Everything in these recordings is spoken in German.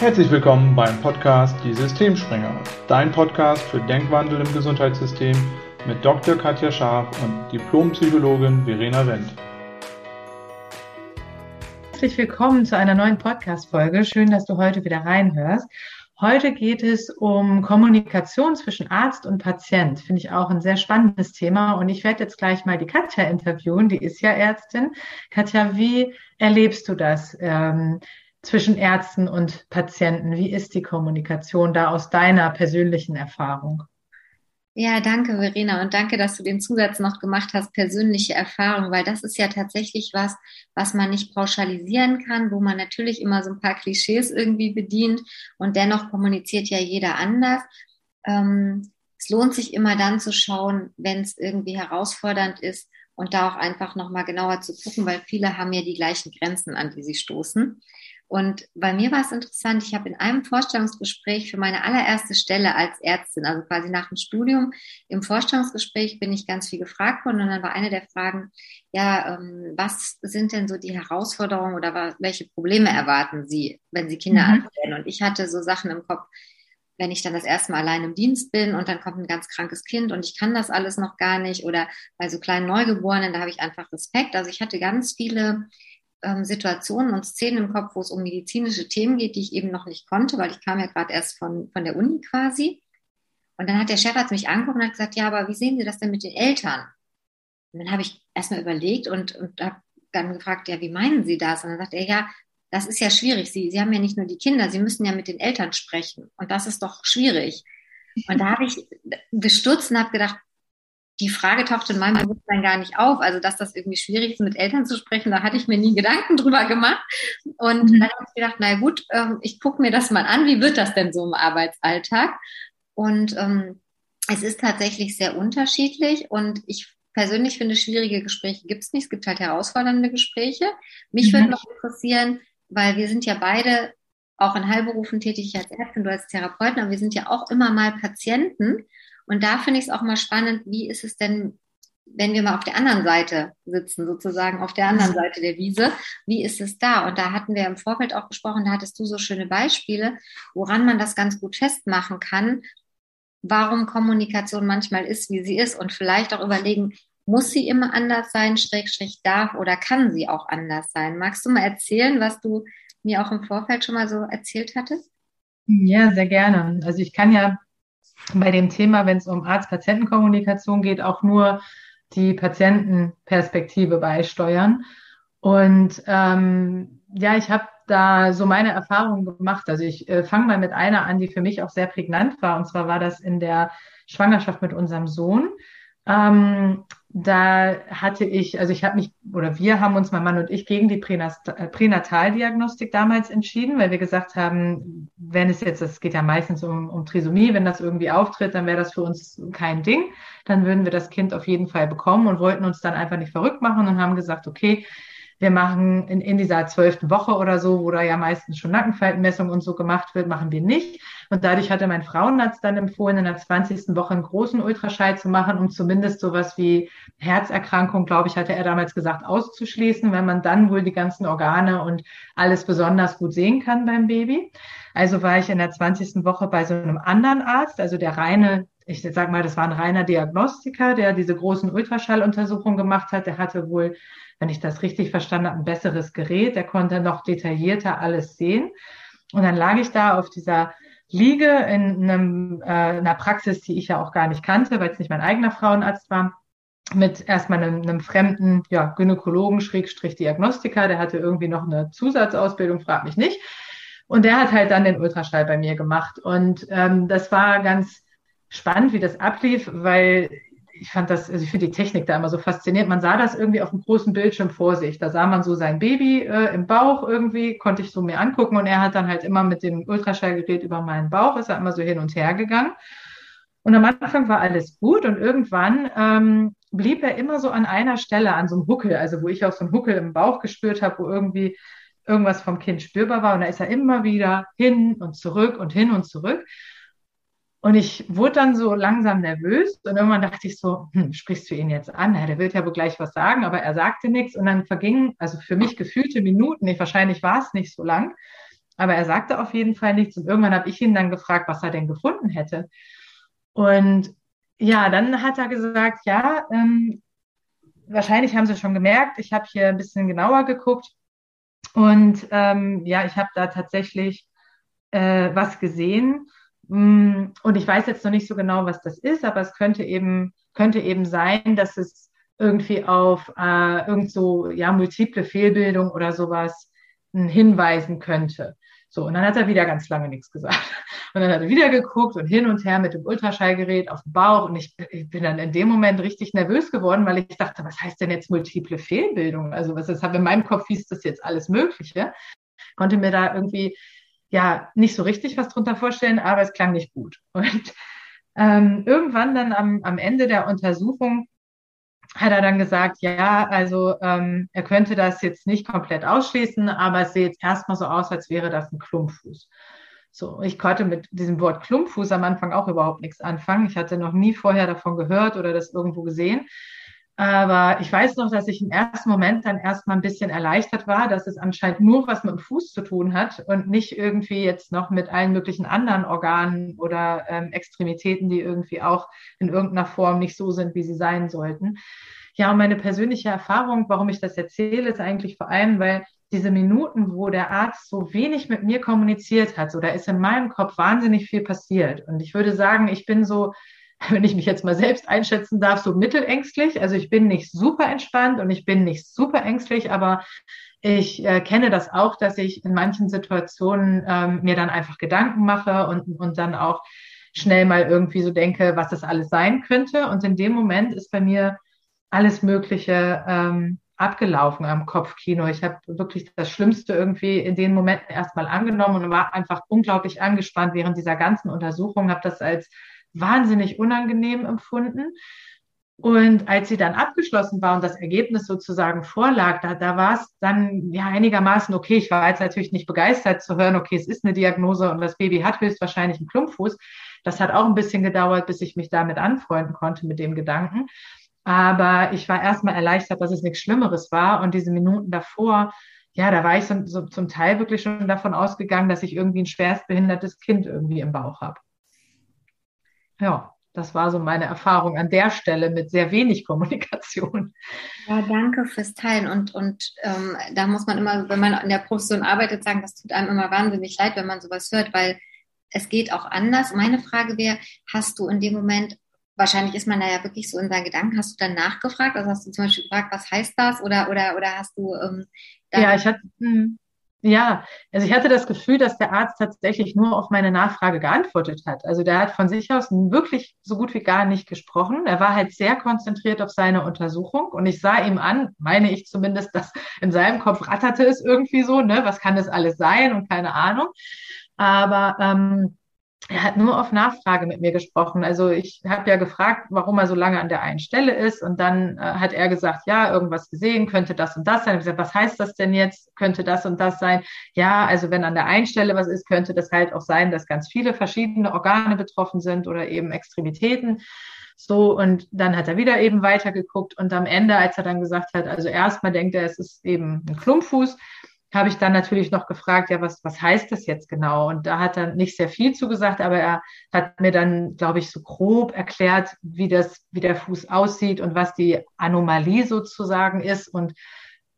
Herzlich willkommen beim Podcast Die Systemspringer, dein Podcast für Denkwandel im Gesundheitssystem mit Dr. Katja Scharf und Diplompsychologin Verena Wendt. Herzlich willkommen zu einer neuen Podcast-Folge. Schön, dass du heute wieder reinhörst. Heute geht es um Kommunikation zwischen Arzt und Patient. Finde ich auch ein sehr spannendes Thema. Und ich werde jetzt gleich mal die Katja interviewen. Die ist ja Ärztin. Katja, wie erlebst du das? Ähm, zwischen Ärzten und Patienten? Wie ist die Kommunikation da aus deiner persönlichen Erfahrung? Ja, danke, Verena. Und danke, dass du den Zusatz noch gemacht hast, persönliche Erfahrung, weil das ist ja tatsächlich was, was man nicht pauschalisieren kann, wo man natürlich immer so ein paar Klischees irgendwie bedient und dennoch kommuniziert ja jeder anders. Ähm, es lohnt sich immer dann zu schauen, wenn es irgendwie herausfordernd ist und da auch einfach nochmal genauer zu gucken, weil viele haben ja die gleichen Grenzen, an die sie stoßen. Und bei mir war es interessant, ich habe in einem Vorstellungsgespräch für meine allererste Stelle als Ärztin, also quasi nach dem Studium, im Vorstellungsgespräch bin ich ganz viel gefragt worden und dann war eine der Fragen, ja, ähm, was sind denn so die Herausforderungen oder welche Probleme erwarten Sie, wenn Sie Kinderarzt mhm. werden? Und ich hatte so Sachen im Kopf, wenn ich dann das erste Mal allein im Dienst bin und dann kommt ein ganz krankes Kind und ich kann das alles noch gar nicht oder bei so kleinen Neugeborenen, da habe ich einfach Respekt. Also ich hatte ganz viele ähm, Situationen und Szenen im Kopf, wo es um medizinische Themen geht, die ich eben noch nicht konnte, weil ich kam ja gerade erst von, von der Uni quasi. Und dann hat der Chefarzt mich angeguckt und hat gesagt, ja, aber wie sehen Sie das denn mit den Eltern? Und dann habe ich erstmal überlegt und, und habe dann gefragt, ja, wie meinen Sie das? Und dann sagt er, ja, das ist ja schwierig. Sie, Sie haben ja nicht nur die Kinder, Sie müssen ja mit den Eltern sprechen. Und das ist doch schwierig. Und da habe ich gestutzt und habe gedacht, die Frage taucht in meinem Bewusstsein gar nicht auf. Also, dass das irgendwie schwierig ist, mit Eltern zu sprechen, da hatte ich mir nie Gedanken drüber gemacht. Und mhm. dann habe ich gedacht, na gut, ähm, ich gucke mir das mal an. Wie wird das denn so im Arbeitsalltag? Und ähm, es ist tatsächlich sehr unterschiedlich. Und ich persönlich finde, schwierige Gespräche gibt es nicht. Es gibt halt herausfordernde Gespräche. Mich mhm. würde noch interessieren, weil wir sind ja beide auch in Heilberufen tätig, ich als Ärztin, du als Therapeuten, aber wir sind ja auch immer mal Patienten. Und da finde ich es auch mal spannend, wie ist es denn, wenn wir mal auf der anderen Seite sitzen, sozusagen auf der anderen Seite der Wiese, wie ist es da? Und da hatten wir im Vorfeld auch gesprochen, da hattest du so schöne Beispiele, woran man das ganz gut festmachen kann, warum Kommunikation manchmal ist, wie sie ist und vielleicht auch überlegen, muss sie immer anders sein, schräg, schräg darf oder kann sie auch anders sein? Magst du mal erzählen, was du mir auch im Vorfeld schon mal so erzählt hattest? Ja, sehr gerne. Also ich kann ja bei dem Thema, wenn es um Arzt-Patienten-Kommunikation geht, auch nur die Patientenperspektive beisteuern. Und ähm, ja, ich habe da so meine Erfahrungen gemacht. Also ich äh, fange mal mit einer an, die für mich auch sehr prägnant war. Und zwar war das in der Schwangerschaft mit unserem Sohn. Ähm, da hatte ich, also ich habe mich, oder wir haben uns, mein Mann und ich, gegen die äh, Pränataldiagnostik damals entschieden, weil wir gesagt haben, wenn es jetzt, es geht ja meistens um, um Trisomie, wenn das irgendwie auftritt, dann wäre das für uns kein Ding. Dann würden wir das Kind auf jeden Fall bekommen und wollten uns dann einfach nicht verrückt machen und haben gesagt, okay, wir machen in, in dieser zwölften Woche oder so, wo da ja meistens schon Nackenfaltenmessung und so gemacht wird, machen wir nicht. Und dadurch hatte mein Frauenarzt dann empfohlen, in der 20. Woche einen großen Ultraschall zu machen, um zumindest sowas wie Herzerkrankung, glaube ich, hatte er damals gesagt, auszuschließen, wenn man dann wohl die ganzen Organe und alles besonders gut sehen kann beim Baby. Also war ich in der 20. Woche bei so einem anderen Arzt, also der reine ich sag mal, das war ein reiner Diagnostiker, der diese großen Ultraschalluntersuchungen gemacht hat. Der hatte wohl wenn ich das richtig verstanden habe, ein besseres Gerät. Der konnte noch detaillierter alles sehen. Und dann lag ich da auf dieser Liege in einem, äh, einer Praxis, die ich ja auch gar nicht kannte, weil es nicht mein eigener Frauenarzt war, mit erstmal einem, einem fremden ja, Gynäkologen, Schrägstrich Diagnostiker, der hatte irgendwie noch eine Zusatzausbildung, frag mich nicht. Und der hat halt dann den Ultraschall bei mir gemacht. Und ähm, das war ganz spannend, wie das ablief, weil ich fand das, also ich finde die Technik da immer so faszinierend. Man sah das irgendwie auf dem großen Bildschirm vor sich. Da sah man so sein Baby äh, im Bauch irgendwie, konnte ich so mir angucken und er hat dann halt immer mit dem Ultraschallgerät über meinen Bauch, ist er immer so hin und her gegangen. Und am Anfang war alles gut und irgendwann ähm, blieb er immer so an einer Stelle, an so einem Huckel, also wo ich auch so einen Huckel im Bauch gespürt habe, wo irgendwie irgendwas vom Kind spürbar war. Und da ist er immer wieder hin und zurück und hin und zurück. Und ich wurde dann so langsam nervös und irgendwann dachte ich so, hm, sprichst du ihn jetzt an? Ja, der wird ja wohl gleich was sagen, aber er sagte nichts und dann vergingen, also für mich gefühlte Minuten, nicht, wahrscheinlich war es nicht so lang. aber er sagte auf jeden Fall nichts. Und irgendwann habe ich ihn dann gefragt, was er denn gefunden hätte. Und ja, dann hat er gesagt, ja, ähm, wahrscheinlich haben Sie schon gemerkt, ich habe hier ein bisschen genauer geguckt. Und ähm, ja, ich habe da tatsächlich äh, was gesehen. Mm, und ich weiß jetzt noch nicht so genau, was das ist, aber es könnte eben, könnte eben sein, dass es irgendwie auf äh, irgend so, ja, multiple Fehlbildung oder sowas hinweisen könnte. So, und dann hat er wieder ganz lange nichts gesagt. Und dann hat er wieder geguckt und hin und her mit dem Ultraschallgerät auf dem Bauch. Und ich, ich bin dann in dem Moment richtig nervös geworden, weil ich dachte, was heißt denn jetzt multiple Fehlbildung? Also was ist, in meinem Kopf hieß das jetzt alles Mögliche. Konnte mir da irgendwie ja nicht so richtig was drunter vorstellen, aber es klang nicht gut. Und ähm, irgendwann dann am, am Ende der Untersuchung hat er dann gesagt, ja, also ähm, er könnte das jetzt nicht komplett ausschließen, aber es sieht jetzt erstmal so aus, als wäre das ein Klumpfuß. So, ich konnte mit diesem Wort Klumpfuß am Anfang auch überhaupt nichts anfangen. Ich hatte noch nie vorher davon gehört oder das irgendwo gesehen. Aber ich weiß noch, dass ich im ersten Moment dann erstmal ein bisschen erleichtert war, dass es anscheinend nur was mit dem Fuß zu tun hat und nicht irgendwie jetzt noch mit allen möglichen anderen Organen oder ähm, Extremitäten, die irgendwie auch in irgendeiner Form nicht so sind, wie sie sein sollten. Ja, und meine persönliche Erfahrung, warum ich das erzähle, ist eigentlich vor allem, weil diese Minuten, wo der Arzt so wenig mit mir kommuniziert hat, so da ist in meinem Kopf wahnsinnig viel passiert. Und ich würde sagen, ich bin so wenn ich mich jetzt mal selbst einschätzen darf, so mittelängstlich. Also ich bin nicht super entspannt und ich bin nicht super ängstlich, aber ich äh, kenne das auch, dass ich in manchen Situationen ähm, mir dann einfach Gedanken mache und, und dann auch schnell mal irgendwie so denke, was das alles sein könnte. Und in dem Moment ist bei mir alles Mögliche ähm, abgelaufen am Kopfkino. Ich habe wirklich das Schlimmste irgendwie in den Momenten erstmal angenommen und war einfach unglaublich angespannt während dieser ganzen Untersuchung, habe das als wahnsinnig unangenehm empfunden. Und als sie dann abgeschlossen war und das Ergebnis sozusagen vorlag, da, da war es dann ja einigermaßen okay. Ich war jetzt natürlich nicht begeistert zu hören, okay, es ist eine Diagnose und das Baby hat höchstwahrscheinlich einen Klumpfuß. Das hat auch ein bisschen gedauert, bis ich mich damit anfreunden konnte mit dem Gedanken. Aber ich war erstmal erleichtert, dass es nichts Schlimmeres war. Und diese Minuten davor, ja, da war ich so, so zum Teil wirklich schon davon ausgegangen, dass ich irgendwie ein schwerstbehindertes Kind irgendwie im Bauch habe ja, das war so meine Erfahrung an der Stelle mit sehr wenig Kommunikation. Ja, danke fürs Teilen. Und, und ähm, da muss man immer, wenn man in der Profession arbeitet, sagen, das tut einem immer wahnsinnig leid, wenn man sowas hört, weil es geht auch anders. Meine Frage wäre, hast du in dem Moment, wahrscheinlich ist man da ja wirklich so in seinen Gedanken, hast du dann nachgefragt? Also hast du zum Beispiel gefragt, was heißt das? Oder, oder, oder hast du ähm, Ja, ich hatte. Mh. Ja, also ich hatte das Gefühl, dass der Arzt tatsächlich nur auf meine Nachfrage geantwortet hat. Also der hat von sich aus wirklich so gut wie gar nicht gesprochen. Er war halt sehr konzentriert auf seine Untersuchung und ich sah ihm an, meine ich zumindest, dass in seinem Kopf ratterte es irgendwie so, ne, was kann das alles sein und keine Ahnung. Aber ähm, er hat nur auf Nachfrage mit mir gesprochen. Also ich habe ja gefragt, warum er so lange an der einen Stelle ist. Und dann äh, hat er gesagt, ja, irgendwas gesehen, könnte das und das sein. Ich gesagt, was heißt das denn jetzt? Könnte das und das sein? Ja, also wenn an der einen Stelle was ist, könnte das halt auch sein, dass ganz viele verschiedene Organe betroffen sind oder eben Extremitäten. So, und dann hat er wieder eben weitergeguckt und am Ende, als er dann gesagt hat, also erstmal denkt er, es ist eben ein Klumpfuß, habe ich dann natürlich noch gefragt, ja, was, was heißt das jetzt genau? Und da hat er nicht sehr viel zugesagt, aber er hat mir dann, glaube ich, so grob erklärt, wie das, wie der Fuß aussieht und was die Anomalie sozusagen ist. Und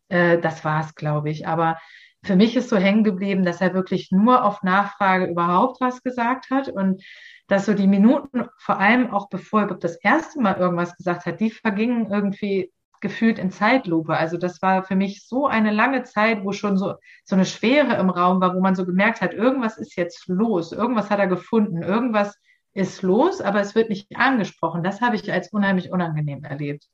äh, das war es, glaube ich. Aber für mich ist so hängen geblieben, dass er wirklich nur auf Nachfrage überhaupt was gesagt hat und dass so die Minuten, vor allem auch bevor er das erste Mal irgendwas gesagt hat, die vergingen irgendwie gefühlt in Zeitlupe. Also das war für mich so eine lange Zeit, wo schon so, so eine Schwere im Raum war, wo man so gemerkt hat, irgendwas ist jetzt los, irgendwas hat er gefunden, irgendwas ist los, aber es wird nicht angesprochen. Das habe ich als unheimlich unangenehm erlebt.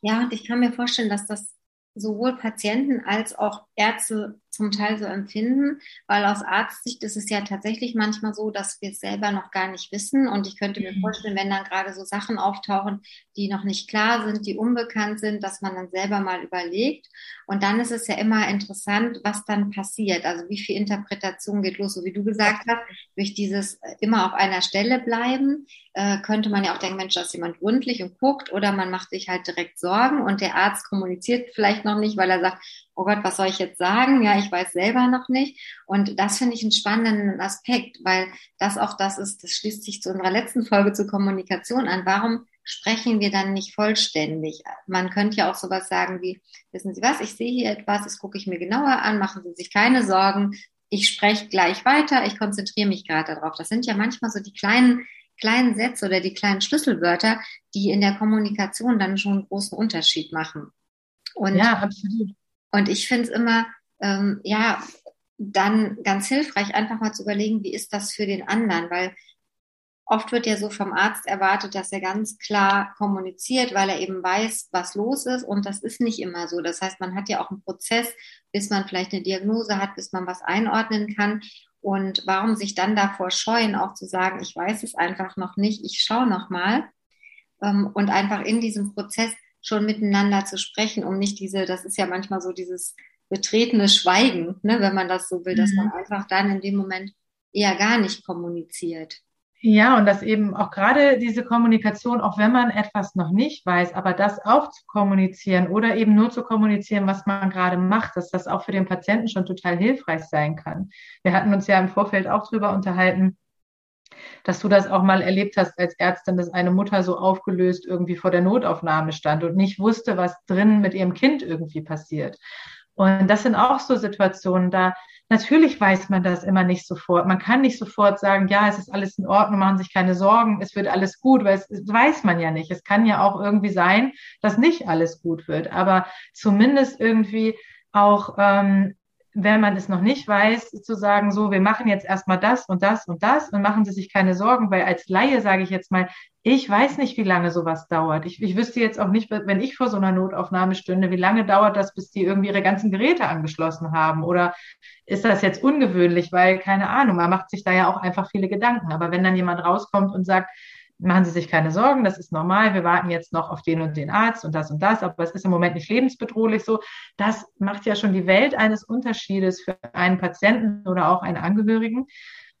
Ja, und ich kann mir vorstellen, dass das sowohl Patienten als auch Ärzte zum Teil so empfinden, weil aus Arztsicht ist es ja tatsächlich manchmal so, dass wir es selber noch gar nicht wissen. Und ich könnte mir mhm. vorstellen, wenn dann gerade so Sachen auftauchen, die noch nicht klar sind, die unbekannt sind, dass man dann selber mal überlegt. Und dann ist es ja immer interessant, was dann passiert. Also wie viel Interpretation geht los, so wie du gesagt hast, durch dieses äh, immer auf einer Stelle bleiben, äh, könnte man ja auch denken, Mensch, da ist jemand gründlich und guckt oder man macht sich halt direkt Sorgen und der Arzt kommuniziert vielleicht noch nicht, weil er sagt, oh Gott, was soll ich jetzt sagen? Ja, ich weiß selber noch nicht. Und das finde ich einen spannenden Aspekt, weil das auch das ist, das schließt sich zu unserer letzten Folge zur Kommunikation an. Warum sprechen wir dann nicht vollständig? Man könnte ja auch sowas sagen wie, wissen Sie was, ich sehe hier etwas, das gucke ich mir genauer an, machen Sie sich keine Sorgen, ich spreche gleich weiter, ich konzentriere mich gerade darauf. Das sind ja manchmal so die kleinen, kleinen Sätze oder die kleinen Schlüsselwörter, die in der Kommunikation dann schon einen großen Unterschied machen. Und, ja, absolut. Und ich finde es immer, ähm, ja, dann ganz hilfreich, einfach mal zu überlegen, wie ist das für den anderen, weil Oft wird ja so vom Arzt erwartet, dass er ganz klar kommuniziert, weil er eben weiß, was los ist. Und das ist nicht immer so. Das heißt, man hat ja auch einen Prozess, bis man vielleicht eine Diagnose hat, bis man was einordnen kann. Und warum sich dann davor scheuen, auch zu sagen, ich weiß es einfach noch nicht, ich schaue noch mal. Ähm, und einfach in diesem Prozess schon miteinander zu sprechen, um nicht diese, das ist ja manchmal so dieses betretene Schweigen, ne, wenn man das so will, dass man mhm. einfach dann in dem Moment eher gar nicht kommuniziert. Ja, und dass eben auch gerade diese Kommunikation, auch wenn man etwas noch nicht weiß, aber das auch zu kommunizieren oder eben nur zu kommunizieren, was man gerade macht, dass das auch für den Patienten schon total hilfreich sein kann. Wir hatten uns ja im Vorfeld auch drüber unterhalten, dass du das auch mal erlebt hast als Ärztin, dass eine Mutter so aufgelöst irgendwie vor der Notaufnahme stand und nicht wusste, was drin mit ihrem Kind irgendwie passiert. Und das sind auch so Situationen, da natürlich weiß man das immer nicht sofort. Man kann nicht sofort sagen, ja, es ist alles in Ordnung, machen sich keine Sorgen, es wird alles gut, weil es, weiß man ja nicht. Es kann ja auch irgendwie sein, dass nicht alles gut wird, aber zumindest irgendwie auch ähm, wenn man es noch nicht weiß, zu sagen, so, wir machen jetzt erstmal das und das und das und machen Sie sich keine Sorgen, weil als Laie sage ich jetzt mal, ich weiß nicht, wie lange sowas dauert. Ich, ich wüsste jetzt auch nicht, wenn ich vor so einer Notaufnahme stünde, wie lange dauert das, bis die irgendwie ihre ganzen Geräte angeschlossen haben? Oder ist das jetzt ungewöhnlich, weil, keine Ahnung, man macht sich da ja auch einfach viele Gedanken. Aber wenn dann jemand rauskommt und sagt, machen Sie sich keine Sorgen, das ist normal, wir warten jetzt noch auf den und den Arzt und das und das, aber es ist im Moment nicht lebensbedrohlich so. Das macht ja schon die Welt eines Unterschiedes für einen Patienten oder auch einen Angehörigen.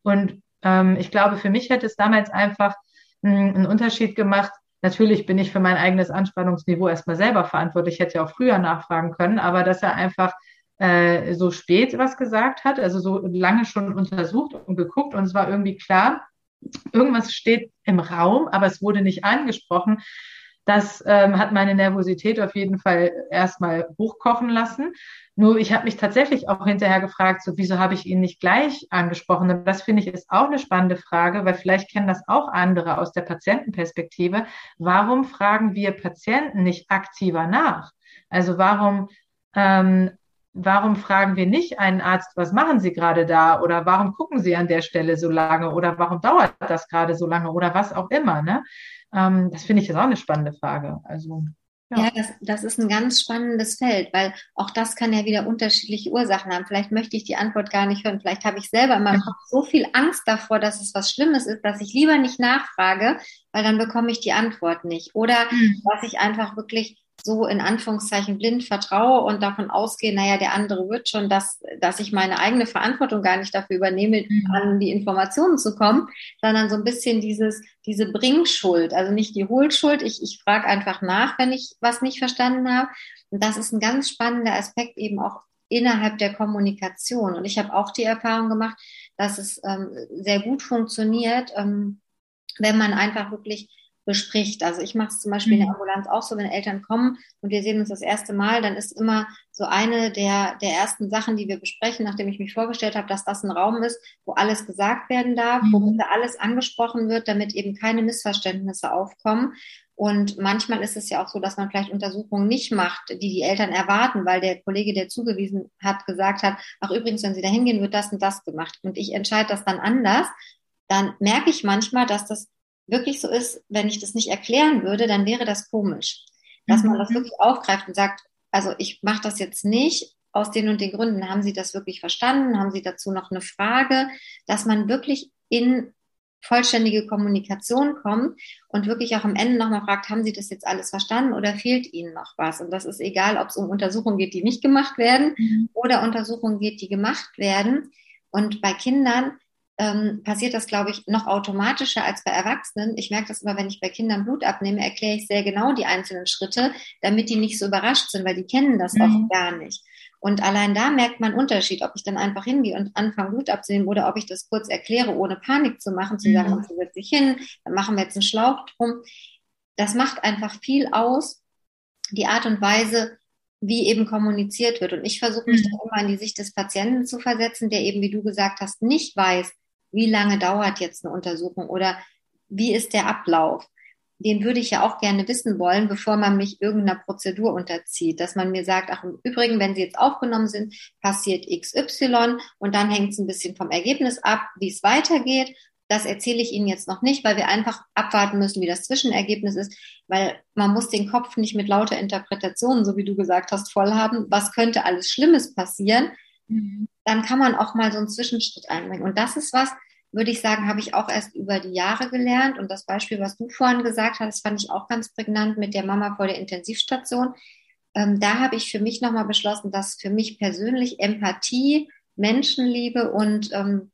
Und ähm, ich glaube, für mich hätte es damals einfach hm, einen Unterschied gemacht. Natürlich bin ich für mein eigenes Anspannungsniveau erstmal selber verantwortlich, ich hätte ja auch früher nachfragen können, aber dass er einfach äh, so spät was gesagt hat, also so lange schon untersucht und geguckt und es war irgendwie klar, irgendwas steht im Raum, aber es wurde nicht angesprochen. Das ähm, hat meine Nervosität auf jeden Fall erstmal hochkochen lassen. Nur ich habe mich tatsächlich auch hinterher gefragt, so wieso habe ich ihn nicht gleich angesprochen? Und das finde ich ist auch eine spannende Frage, weil vielleicht kennen das auch andere aus der Patientenperspektive. Warum fragen wir Patienten nicht aktiver nach? Also warum ähm, warum fragen wir nicht einen Arzt, was machen Sie gerade da? Oder warum gucken Sie an der Stelle so lange? Oder warum dauert das gerade so lange? Oder was auch immer. Ne? Ähm, das finde ich jetzt auch eine spannende Frage. Also. Ja, ja das, das ist ein ganz spannendes Feld, weil auch das kann ja wieder unterschiedliche Ursachen haben. Vielleicht möchte ich die Antwort gar nicht hören. Vielleicht habe ich selber meinem Kopf so viel Angst davor, dass es was Schlimmes ist, dass ich lieber nicht nachfrage, weil dann bekomme ich die Antwort nicht. Oder mhm. dass ich einfach wirklich so in Anführungszeichen blind vertraue und davon ausgehe, naja, der andere wird schon, dass, dass ich meine eigene Verantwortung gar nicht dafür übernehme, mhm. an die Informationen zu kommen, sondern so ein bisschen dieses, diese Bringschuld, also nicht die Hohlschuld. Ich, ich frage einfach nach, wenn ich was nicht verstanden habe. Und das ist ein ganz spannender Aspekt eben auch innerhalb der Kommunikation. Und ich habe auch die Erfahrung gemacht, dass es ähm, sehr gut funktioniert, ähm, wenn man einfach wirklich bespricht. Also ich mache es zum Beispiel in der mhm. Ambulanz auch so, wenn Eltern kommen und wir sehen uns das erste Mal, dann ist immer so eine der, der ersten Sachen, die wir besprechen, nachdem ich mich vorgestellt habe, dass das ein Raum ist, wo alles gesagt werden darf, wo mhm. alles angesprochen wird, damit eben keine Missverständnisse aufkommen. Und manchmal ist es ja auch so, dass man vielleicht Untersuchungen nicht macht, die die Eltern erwarten, weil der Kollege, der zugewiesen hat, gesagt hat, ach übrigens, wenn Sie da hingehen, wird das und das gemacht. Und ich entscheide das dann anders. Dann merke ich manchmal, dass das wirklich so ist, wenn ich das nicht erklären würde, dann wäre das komisch. Dass man das mhm. wirklich aufgreift und sagt, also ich mache das jetzt nicht aus den und den Gründen. Haben Sie das wirklich verstanden? Haben Sie dazu noch eine Frage? Dass man wirklich in vollständige Kommunikation kommt und wirklich auch am Ende nochmal fragt, haben Sie das jetzt alles verstanden oder fehlt Ihnen noch was? Und das ist egal, ob es um Untersuchungen geht, die nicht gemacht werden mhm. oder Untersuchungen geht, die gemacht werden. Und bei Kindern ähm, passiert das, glaube ich, noch automatischer als bei Erwachsenen. Ich merke das immer, wenn ich bei Kindern Blut abnehme, erkläre ich sehr genau die einzelnen Schritte, damit die nicht so überrascht sind, weil die kennen das mhm. oft gar nicht. Und allein da merkt man Unterschied, ob ich dann einfach hingehe und anfange, Blut abzunehmen oder ob ich das kurz erkläre, ohne Panik zu machen, zu sagen, mhm. so setze ich hin, dann machen wir jetzt einen Schlauch drum. Das macht einfach viel aus, die Art und Weise, wie eben kommuniziert wird. Und ich versuche mich mhm. dann immer in die Sicht des Patienten zu versetzen, der eben, wie du gesagt hast, nicht weiß, wie lange dauert jetzt eine Untersuchung oder wie ist der Ablauf den würde ich ja auch gerne wissen wollen, bevor man mich irgendeiner Prozedur unterzieht. Dass man mir sagt, ach im Übrigen, wenn Sie jetzt aufgenommen sind, passiert XY und dann hängt es ein bisschen vom Ergebnis ab, wie es weitergeht. Das erzähle ich Ihnen jetzt noch nicht, weil wir einfach abwarten müssen, wie das Zwischenergebnis ist, weil man muss den Kopf nicht mit lauter Interpretationen, so wie du gesagt hast, voll haben. Was könnte alles Schlimmes passieren? Mhm. Dann kann man auch mal so einen Zwischenschritt einbringen. Und das ist was, würde ich sagen, habe ich auch erst über die Jahre gelernt. Und das Beispiel, was du vorhin gesagt hast, fand ich auch ganz prägnant mit der Mama vor der Intensivstation. Ähm, da habe ich für mich nochmal beschlossen, dass für mich persönlich Empathie, Menschenliebe und ähm,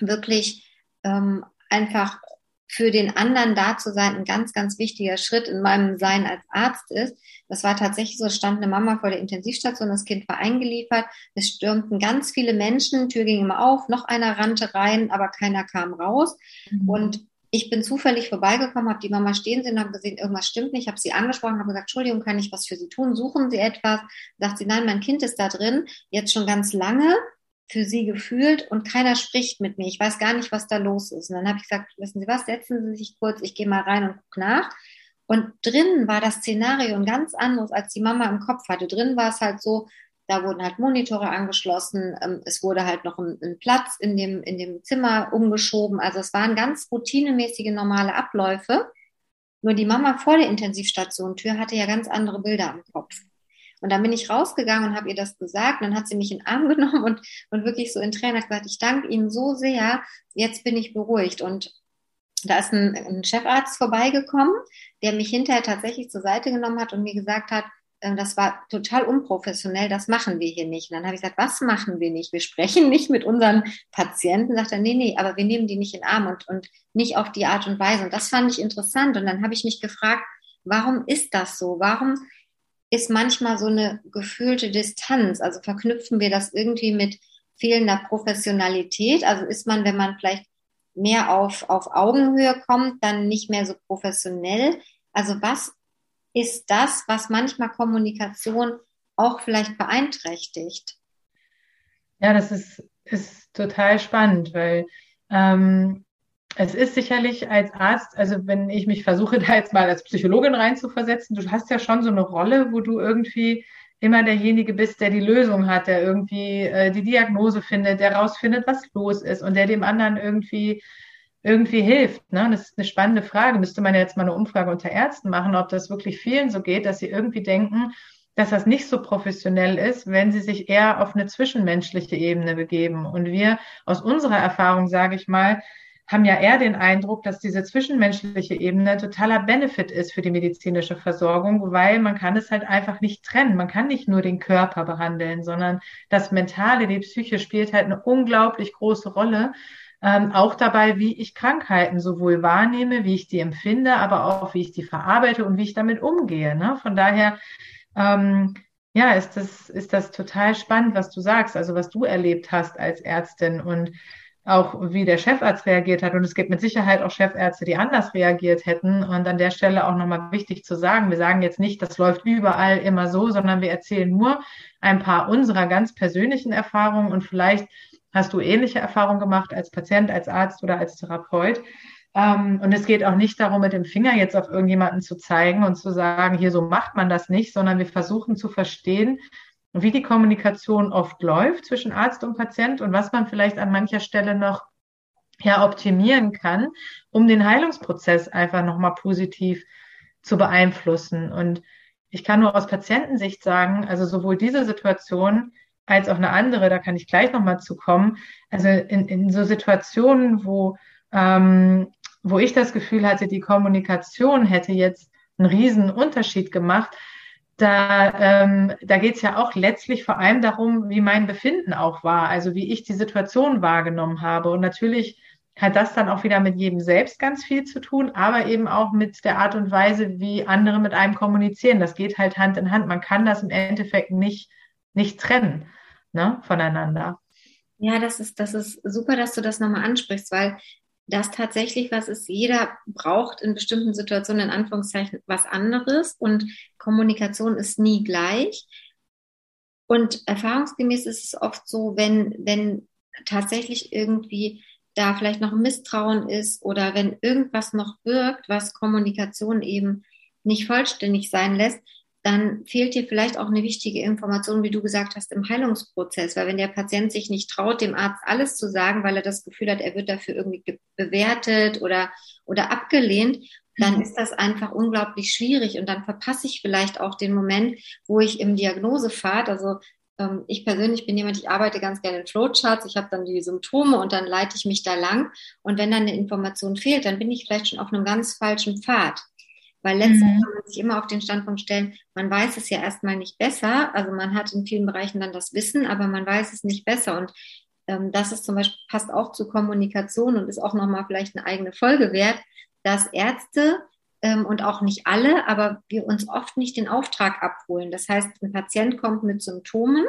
wirklich ähm, einfach für den anderen da zu sein, ein ganz, ganz wichtiger Schritt in meinem Sein als Arzt ist. Das war tatsächlich so, stand eine Mama vor der Intensivstation, das Kind war eingeliefert, es stürmten ganz viele Menschen, Tür ging immer auf, noch einer rannte rein, aber keiner kam raus. Mhm. Und ich bin zufällig vorbeigekommen, habe die Mama stehen sehen, habe gesehen, irgendwas stimmt nicht, habe sie angesprochen, habe gesagt, Entschuldigung, kann ich was für Sie tun? Suchen Sie etwas? Sagt sie, nein, mein Kind ist da drin, jetzt schon ganz lange für sie gefühlt und keiner spricht mit mir. Ich weiß gar nicht, was da los ist. Und dann habe ich gesagt, wissen Sie was, setzen Sie sich kurz, ich gehe mal rein und gucke nach. Und drinnen war das Szenario ein ganz anderes, als die Mama im Kopf hatte. Drinnen war es halt so, da wurden halt Monitore angeschlossen, ähm, es wurde halt noch ein, ein, Platz in dem, in dem Zimmer umgeschoben. Also es waren ganz routinemäßige normale Abläufe. Nur die Mama vor der Intensivstation-Tür hatte ja ganz andere Bilder im Kopf. Und dann bin ich rausgegangen und habe ihr das gesagt. Und dann hat sie mich in den Arm genommen und, und wirklich so in Tränen gesagt, ich danke Ihnen so sehr, jetzt bin ich beruhigt. Und da ist ein, ein Chefarzt vorbeigekommen, der mich hinterher tatsächlich zur Seite genommen hat und mir gesagt hat, äh, das war total unprofessionell, das machen wir hier nicht. Und dann habe ich gesagt, was machen wir nicht? Wir sprechen nicht mit unseren Patienten. Sagt er, nee, nee, aber wir nehmen die nicht in den Arm und, und nicht auf die Art und Weise. Und das fand ich interessant. Und dann habe ich mich gefragt, warum ist das so? Warum ist manchmal so eine gefühlte Distanz. Also verknüpfen wir das irgendwie mit fehlender Professionalität. Also ist man, wenn man vielleicht mehr auf, auf Augenhöhe kommt, dann nicht mehr so professionell. Also was ist das, was manchmal Kommunikation auch vielleicht beeinträchtigt? Ja, das ist, ist total spannend, weil ähm, es ist sicherlich als Arzt, also wenn ich mich versuche, da jetzt mal als Psychologin reinzuversetzen, du hast ja schon so eine Rolle, wo du irgendwie immer derjenige bist, der die Lösung hat, der irgendwie äh, die Diagnose findet, der rausfindet, was los ist und der dem anderen irgendwie irgendwie hilft. Ne? Das ist eine spannende Frage. Müsste man jetzt mal eine Umfrage unter Ärzten machen, ob das wirklich vielen so geht, dass sie irgendwie denken, dass das nicht so professionell ist, wenn sie sich eher auf eine zwischenmenschliche Ebene begeben. Und wir aus unserer Erfahrung, sage ich mal, haben ja eher den Eindruck, dass diese zwischenmenschliche Ebene totaler Benefit ist für die medizinische Versorgung, weil man kann es halt einfach nicht trennen. Man kann nicht nur den Körper behandeln, sondern das Mentale, die Psyche spielt halt eine unglaublich große Rolle. Ähm, auch dabei, wie ich Krankheiten sowohl wahrnehme, wie ich die empfinde, aber auch wie ich die verarbeite und wie ich damit umgehe. Ne? Von daher, ähm, ja, ist das, ist das total spannend, was du sagst, also was du erlebt hast als Ärztin und auch wie der Chefarzt reagiert hat. Und es gibt mit Sicherheit auch Chefärzte, die anders reagiert hätten. Und an der Stelle auch nochmal wichtig zu sagen, wir sagen jetzt nicht, das läuft überall immer so, sondern wir erzählen nur ein paar unserer ganz persönlichen Erfahrungen. Und vielleicht hast du ähnliche Erfahrungen gemacht als Patient, als Arzt oder als Therapeut. Ähm, und es geht auch nicht darum, mit dem Finger jetzt auf irgendjemanden zu zeigen und zu sagen, hier so macht man das nicht, sondern wir versuchen zu verstehen, wie die Kommunikation oft läuft zwischen Arzt und Patient und was man vielleicht an mancher Stelle noch ja, optimieren kann, um den Heilungsprozess einfach nochmal positiv zu beeinflussen. Und ich kann nur aus Patientensicht sagen, also sowohl diese Situation als auch eine andere, da kann ich gleich nochmal zu kommen. Also in, in so Situationen, wo, ähm, wo ich das Gefühl hatte, die Kommunikation hätte jetzt einen riesen Unterschied gemacht, da, ähm, da geht es ja auch letztlich vor allem darum, wie mein Befinden auch war, also wie ich die Situation wahrgenommen habe. Und natürlich hat das dann auch wieder mit jedem selbst ganz viel zu tun, aber eben auch mit der Art und Weise, wie andere mit einem kommunizieren. Das geht halt Hand in Hand. Man kann das im Endeffekt nicht, nicht trennen. ne, voneinander. Ja, das ist, das ist super, dass du das nochmal ansprichst, weil das tatsächlich was ist, jeder braucht in bestimmten Situationen in Anführungszeichen was anderes und Kommunikation ist nie gleich. Und erfahrungsgemäß ist es oft so, wenn, wenn tatsächlich irgendwie da vielleicht noch Misstrauen ist oder wenn irgendwas noch wirkt, was Kommunikation eben nicht vollständig sein lässt, dann fehlt dir vielleicht auch eine wichtige Information, wie du gesagt hast, im Heilungsprozess. Weil wenn der Patient sich nicht traut, dem Arzt alles zu sagen, weil er das Gefühl hat, er wird dafür irgendwie bewertet oder, oder abgelehnt, dann mhm. ist das einfach unglaublich schwierig und dann verpasse ich vielleicht auch den Moment, wo ich im Diagnosepfad, also ähm, ich persönlich bin jemand, ich arbeite ganz gerne in Flowcharts, ich habe dann die Symptome und dann leite ich mich da lang und wenn dann eine Information fehlt, dann bin ich vielleicht schon auf einem ganz falschen Pfad. Weil letztendlich mhm. kann man sich immer auf den Standpunkt stellen, man weiß es ja erstmal nicht besser. Also man hat in vielen Bereichen dann das Wissen, aber man weiß es nicht besser. Und ähm, das ist zum Beispiel, passt auch zu Kommunikation und ist auch nochmal vielleicht eine eigene Folge wert, dass Ärzte ähm, und auch nicht alle, aber wir uns oft nicht den Auftrag abholen. Das heißt, ein Patient kommt mit Symptomen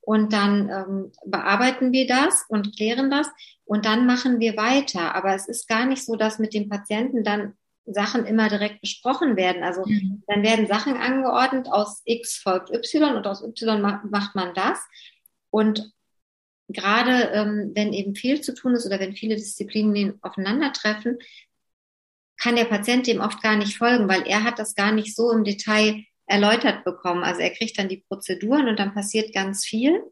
und dann ähm, bearbeiten wir das und klären das und dann machen wir weiter. Aber es ist gar nicht so, dass mit dem Patienten dann Sachen immer direkt besprochen werden. Also mhm. dann werden Sachen angeordnet, aus X folgt Y und aus Y macht man das. Und gerade ähm, wenn eben viel zu tun ist oder wenn viele Disziplinen aufeinandertreffen, kann der Patient dem oft gar nicht folgen, weil er hat das gar nicht so im Detail erläutert bekommen. Also er kriegt dann die Prozeduren und dann passiert ganz viel.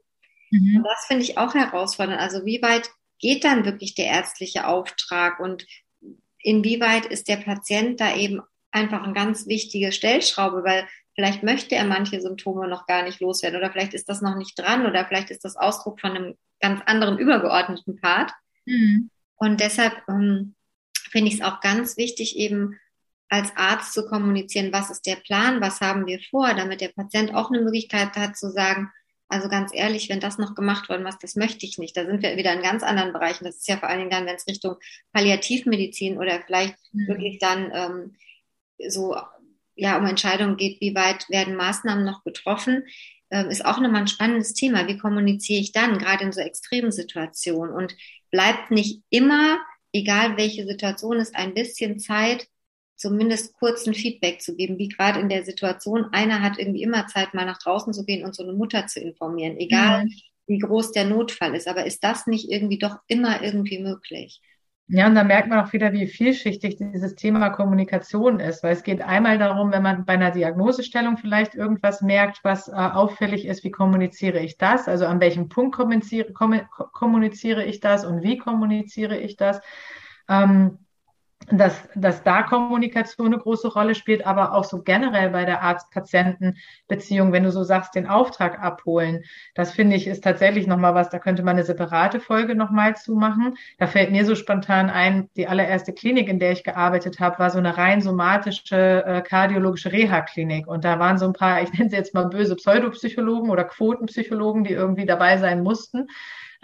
Mhm. Und das finde ich auch herausfordernd. Also wie weit geht dann wirklich der ärztliche Auftrag und inwieweit ist der Patient da eben einfach eine ganz wichtige Stellschraube, weil vielleicht möchte er manche Symptome noch gar nicht loswerden oder vielleicht ist das noch nicht dran oder vielleicht ist das Ausdruck von einem ganz anderen übergeordneten Part. Mhm. Und deshalb ähm, finde ich es auch ganz wichtig, eben als Arzt zu kommunizieren, was ist der Plan, was haben wir vor, damit der Patient auch eine Möglichkeit hat zu sagen, also ganz ehrlich, wenn das noch gemacht worden was, das möchte ich nicht. Da sind wir wieder in ganz anderen Bereichen. Das ist ja vor allen Dingen dann, wenn es Richtung Palliativmedizin oder vielleicht mhm. wirklich dann ähm, so ja um Entscheidungen geht, wie weit werden Maßnahmen noch getroffen, ähm, ist auch nochmal ein spannendes Thema. Wie kommuniziere ich dann, gerade in so extremen Situationen? Und bleibt nicht immer, egal welche Situation ist, ein bisschen Zeit, zumindest kurzen Feedback zu geben, wie gerade in der Situation, einer hat irgendwie immer Zeit, mal nach draußen zu gehen und so eine Mutter zu informieren, egal mhm. wie groß der Notfall ist. Aber ist das nicht irgendwie doch immer irgendwie möglich? Ja, und da merkt man auch wieder, wie vielschichtig dieses Thema Kommunikation ist, weil es geht einmal darum, wenn man bei einer Diagnosestellung vielleicht irgendwas merkt, was äh, auffällig ist, wie kommuniziere ich das? Also an welchem Punkt kommuniziere, kommuniziere ich das und wie kommuniziere ich das? Ähm, dass, dass da Kommunikation eine große Rolle spielt, aber auch so generell bei der Arzt-Patienten-Beziehung, wenn du so sagst, den Auftrag abholen. Das finde ich ist tatsächlich nochmal was, da könnte man eine separate Folge nochmal zu machen. Da fällt mir so spontan ein, die allererste Klinik, in der ich gearbeitet habe, war so eine rein somatische äh, kardiologische Reha-Klinik. Und da waren so ein paar, ich nenne sie jetzt mal böse Pseudopsychologen oder Quotenpsychologen, die irgendwie dabei sein mussten,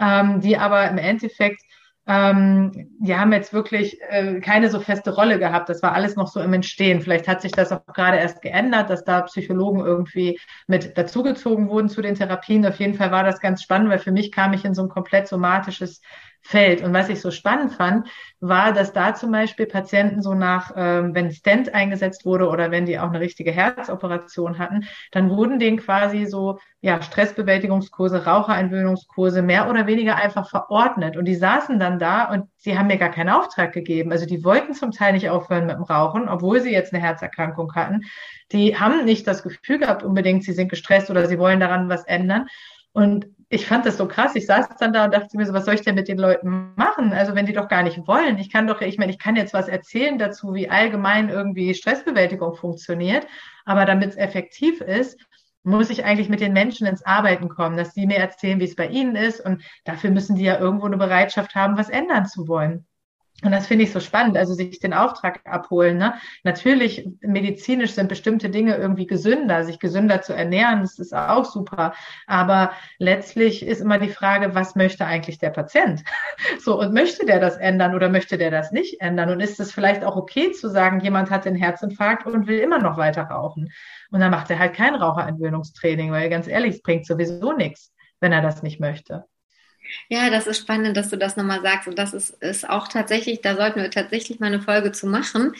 ähm, die aber im Endeffekt ähm, die haben jetzt wirklich äh, keine so feste Rolle gehabt. Das war alles noch so im Entstehen. Vielleicht hat sich das auch gerade erst geändert, dass da Psychologen irgendwie mit dazugezogen wurden zu den Therapien. Auf jeden Fall war das ganz spannend, weil für mich kam ich in so ein komplett somatisches Feld. Und was ich so spannend fand, war, dass da zum Beispiel Patienten so nach, ähm, wenn Stent eingesetzt wurde oder wenn die auch eine richtige Herzoperation hatten, dann wurden denen quasi so ja Stressbewältigungskurse, Rauchereinwöhnungskurse mehr oder weniger einfach verordnet. Und die saßen dann da und sie haben mir gar keinen Auftrag gegeben. Also die wollten zum Teil nicht aufhören mit dem Rauchen, obwohl sie jetzt eine Herzerkrankung hatten. Die haben nicht das Gefühl gehabt unbedingt, sie sind gestresst oder sie wollen daran was ändern. Und ich fand das so krass. Ich saß dann da und dachte mir so, was soll ich denn mit den Leuten machen? Also wenn die doch gar nicht wollen. Ich kann doch, ich meine, ich kann jetzt was erzählen dazu, wie allgemein irgendwie Stressbewältigung funktioniert. Aber damit es effektiv ist, muss ich eigentlich mit den Menschen ins Arbeiten kommen, dass sie mir erzählen, wie es bei ihnen ist. Und dafür müssen die ja irgendwo eine Bereitschaft haben, was ändern zu wollen. Und das finde ich so spannend, also sich den Auftrag abholen. Ne? Natürlich, medizinisch sind bestimmte Dinge irgendwie gesünder, sich gesünder zu ernähren, das ist auch super. Aber letztlich ist immer die Frage, was möchte eigentlich der Patient? So, und möchte der das ändern oder möchte der das nicht ändern? Und ist es vielleicht auch okay zu sagen, jemand hat den Herzinfarkt und will immer noch weiter rauchen? Und dann macht er halt kein Raucherentwöhnungstraining, weil ganz ehrlich, es bringt sowieso nichts. wenn er das nicht möchte. Ja, das ist spannend, dass du das nochmal sagst. Und das ist, ist auch tatsächlich, da sollten wir tatsächlich mal eine Folge zu machen.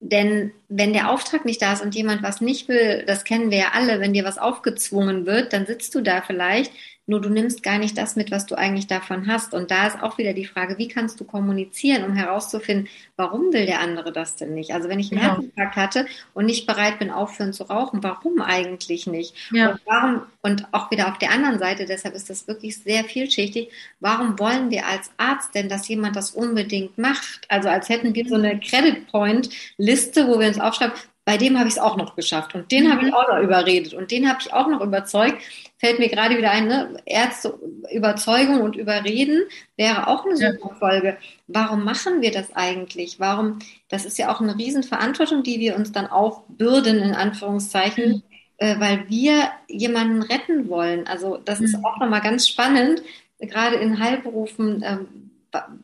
Denn wenn der Auftrag nicht da ist und jemand was nicht will, das kennen wir ja alle, wenn dir was aufgezwungen wird, dann sitzt du da vielleicht nur du nimmst gar nicht das mit, was du eigentlich davon hast. Und da ist auch wieder die Frage, wie kannst du kommunizieren, um herauszufinden, warum will der andere das denn nicht? Also wenn ich einen ja. Herzinfarkt hatte und nicht bereit bin, aufhören zu rauchen, warum eigentlich nicht? Ja. Und warum, und auch wieder auf der anderen Seite, deshalb ist das wirklich sehr vielschichtig, warum wollen wir als Arzt denn, dass jemand das unbedingt macht? Also als hätten wir so eine Credit Point Liste, wo wir uns aufschreiben, bei dem habe ich es auch noch geschafft und den mhm. habe ich auch noch überredet und den habe ich auch noch überzeugt. Fällt mir gerade wieder ein, ne? Ärzte, Überzeugung und Überreden wäre auch eine super. Folge. Warum machen wir das eigentlich? Warum, das ist ja auch eine Riesenverantwortung, die wir uns dann aufbürden, in Anführungszeichen, mhm. äh, weil wir jemanden retten wollen. Also das mhm. ist auch nochmal ganz spannend, gerade in Heilberufen, ähm,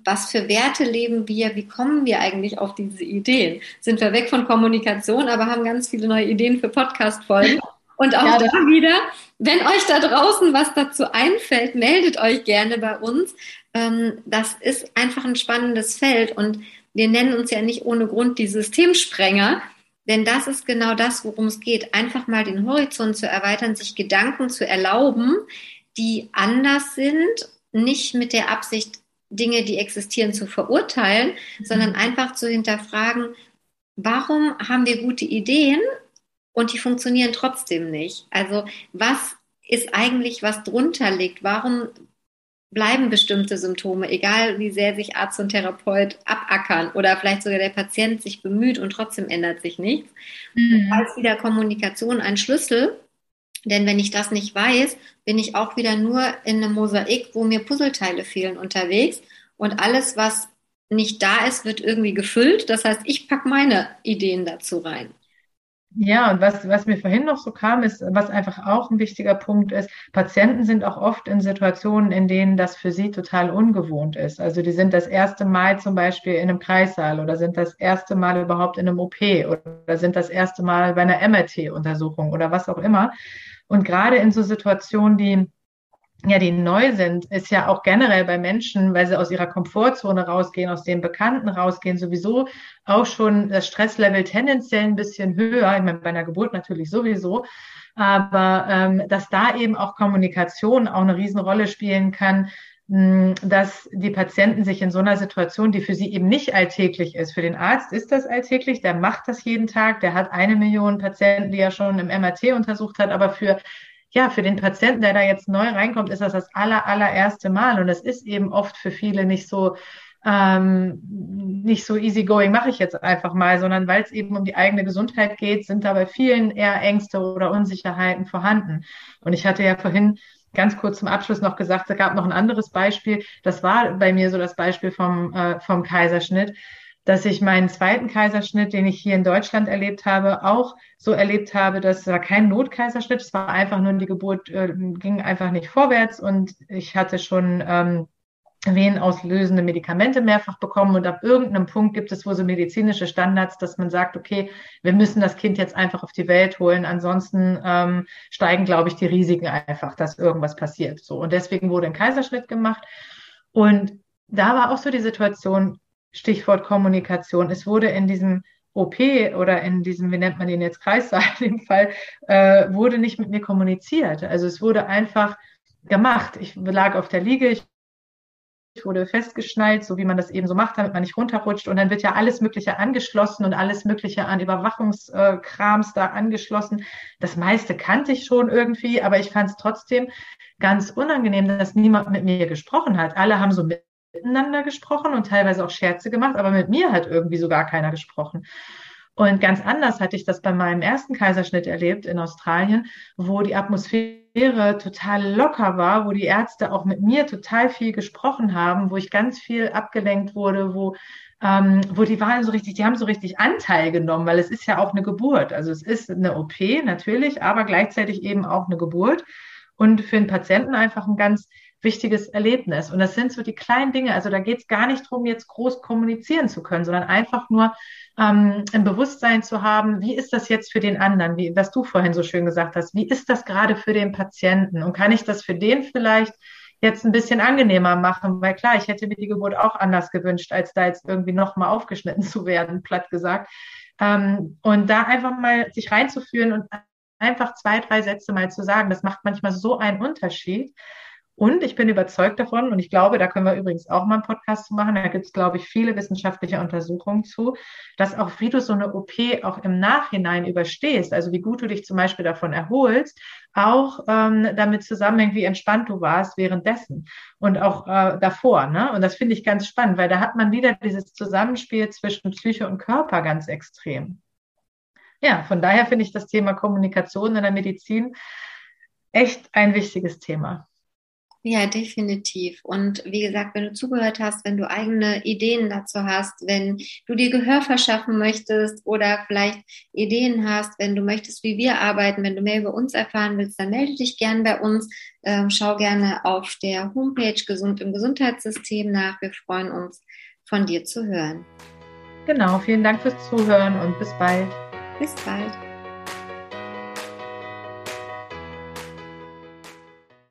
was für Werte leben wir, wie kommen wir eigentlich auf diese Ideen? Sind wir weg von Kommunikation, aber haben ganz viele neue Ideen für Podcast-Folgen. Und auch ja, da wieder, wenn euch da draußen was dazu einfällt, meldet euch gerne bei uns. Ähm, das ist einfach ein spannendes Feld und wir nennen uns ja nicht ohne Grund die Systemsprenger, denn das ist genau das, worum es geht. Einfach mal den Horizont zu erweitern, sich Gedanken zu erlauben, die anders sind, nicht mit der Absicht, Dinge, die existieren, zu verurteilen, mhm. sondern einfach zu hinterfragen, warum haben wir gute Ideen und die funktionieren trotzdem nicht? Also was ist eigentlich, was drunter liegt? Warum bleiben bestimmte Symptome, egal wie sehr sich Arzt und Therapeut abackern oder vielleicht sogar der Patient sich bemüht und trotzdem ändert sich nichts? Mhm. Als wieder Kommunikation ein Schlüssel, denn wenn ich das nicht weiß, bin ich auch wieder nur in einem Mosaik, wo mir Puzzleteile fehlen unterwegs. Und alles, was nicht da ist, wird irgendwie gefüllt. Das heißt, ich packe meine Ideen dazu rein. Ja, und was, was mir vorhin noch so kam, ist, was einfach auch ein wichtiger Punkt ist, Patienten sind auch oft in Situationen, in denen das für sie total ungewohnt ist. Also die sind das erste Mal zum Beispiel in einem Kreissaal oder sind das erste Mal überhaupt in einem OP oder sind das erste Mal bei einer MRT-Untersuchung oder was auch immer. Und gerade in so Situationen, die ja, die neu sind, ist ja auch generell bei Menschen, weil sie aus ihrer Komfortzone rausgehen, aus dem Bekannten rausgehen, sowieso auch schon das Stresslevel tendenziell ein bisschen höher. Ich meine, bei einer Geburt natürlich sowieso. Aber ähm, dass da eben auch Kommunikation auch eine Riesenrolle spielen kann, mh, dass die Patienten sich in so einer Situation, die für sie eben nicht alltäglich ist, für den Arzt ist das alltäglich, der macht das jeden Tag, der hat eine Million Patienten, die er schon im MRT untersucht hat, aber für ja, für den Patienten, der da jetzt neu reinkommt, ist das das aller, allererste Mal. Und das ist eben oft für viele nicht so, ähm, nicht so easygoing, mache ich jetzt einfach mal, sondern weil es eben um die eigene Gesundheit geht, sind da bei vielen eher Ängste oder Unsicherheiten vorhanden. Und ich hatte ja vorhin ganz kurz zum Abschluss noch gesagt, es gab noch ein anderes Beispiel. Das war bei mir so das Beispiel vom, äh, vom Kaiserschnitt dass ich meinen zweiten Kaiserschnitt, den ich hier in Deutschland erlebt habe, auch so erlebt habe, dass es war kein Notkaiserschnitt, es war einfach nur die Geburt äh, ging einfach nicht vorwärts und ich hatte schon ähm, venenauslösende Medikamente mehrfach bekommen und ab irgendeinem Punkt gibt es wohl so medizinische Standards, dass man sagt, okay, wir müssen das Kind jetzt einfach auf die Welt holen, ansonsten ähm, steigen, glaube ich, die Risiken einfach, dass irgendwas passiert. So und deswegen wurde ein Kaiserschnitt gemacht und da war auch so die Situation, Stichwort Kommunikation. Es wurde in diesem OP oder in diesem, wie nennt man den jetzt, Kreissaal dem Fall, äh, wurde nicht mit mir kommuniziert. Also es wurde einfach gemacht. Ich lag auf der Liege, ich wurde festgeschnallt, so wie man das eben so macht, damit man nicht runterrutscht. Und dann wird ja alles Mögliche angeschlossen und alles Mögliche an Überwachungskrams da angeschlossen. Das meiste kannte ich schon irgendwie, aber ich fand es trotzdem ganz unangenehm, dass niemand mit mir gesprochen hat. Alle haben so mit miteinander gesprochen und teilweise auch Scherze gemacht, aber mit mir hat irgendwie so gar keiner gesprochen. Und ganz anders hatte ich das bei meinem ersten Kaiserschnitt erlebt in Australien, wo die Atmosphäre total locker war, wo die Ärzte auch mit mir total viel gesprochen haben, wo ich ganz viel abgelenkt wurde, wo, ähm, wo die waren so richtig, die haben so richtig Anteil genommen, weil es ist ja auch eine Geburt. Also es ist eine OP natürlich, aber gleichzeitig eben auch eine Geburt und für den Patienten einfach ein ganz wichtiges Erlebnis. Und das sind so die kleinen Dinge. Also da geht es gar nicht darum, jetzt groß kommunizieren zu können, sondern einfach nur ähm, im Bewusstsein zu haben, wie ist das jetzt für den anderen, wie, was du vorhin so schön gesagt hast, wie ist das gerade für den Patienten und kann ich das für den vielleicht jetzt ein bisschen angenehmer machen, weil klar, ich hätte mir die Geburt auch anders gewünscht, als da jetzt irgendwie nochmal aufgeschnitten zu werden, platt gesagt. Ähm, und da einfach mal sich reinzuführen und einfach zwei, drei Sätze mal zu sagen, das macht manchmal so einen Unterschied. Und ich bin überzeugt davon, und ich glaube, da können wir übrigens auch mal einen Podcast zu machen, da gibt es, glaube ich, viele wissenschaftliche Untersuchungen zu, dass auch wie du so eine OP auch im Nachhinein überstehst, also wie gut du dich zum Beispiel davon erholst, auch ähm, damit zusammenhängt, wie entspannt du warst währenddessen und auch äh, davor. Ne? Und das finde ich ganz spannend, weil da hat man wieder dieses Zusammenspiel zwischen Psyche und Körper ganz extrem. Ja, von daher finde ich das Thema Kommunikation in der Medizin echt ein wichtiges Thema. Ja, definitiv. Und wie gesagt, wenn du zugehört hast, wenn du eigene Ideen dazu hast, wenn du dir Gehör verschaffen möchtest oder vielleicht Ideen hast, wenn du möchtest, wie wir arbeiten, wenn du mehr über uns erfahren willst, dann melde dich gern bei uns. Ähm, schau gerne auf der Homepage Gesund im Gesundheitssystem nach. Wir freuen uns, von dir zu hören. Genau, vielen Dank fürs Zuhören und bis bald. Bis bald.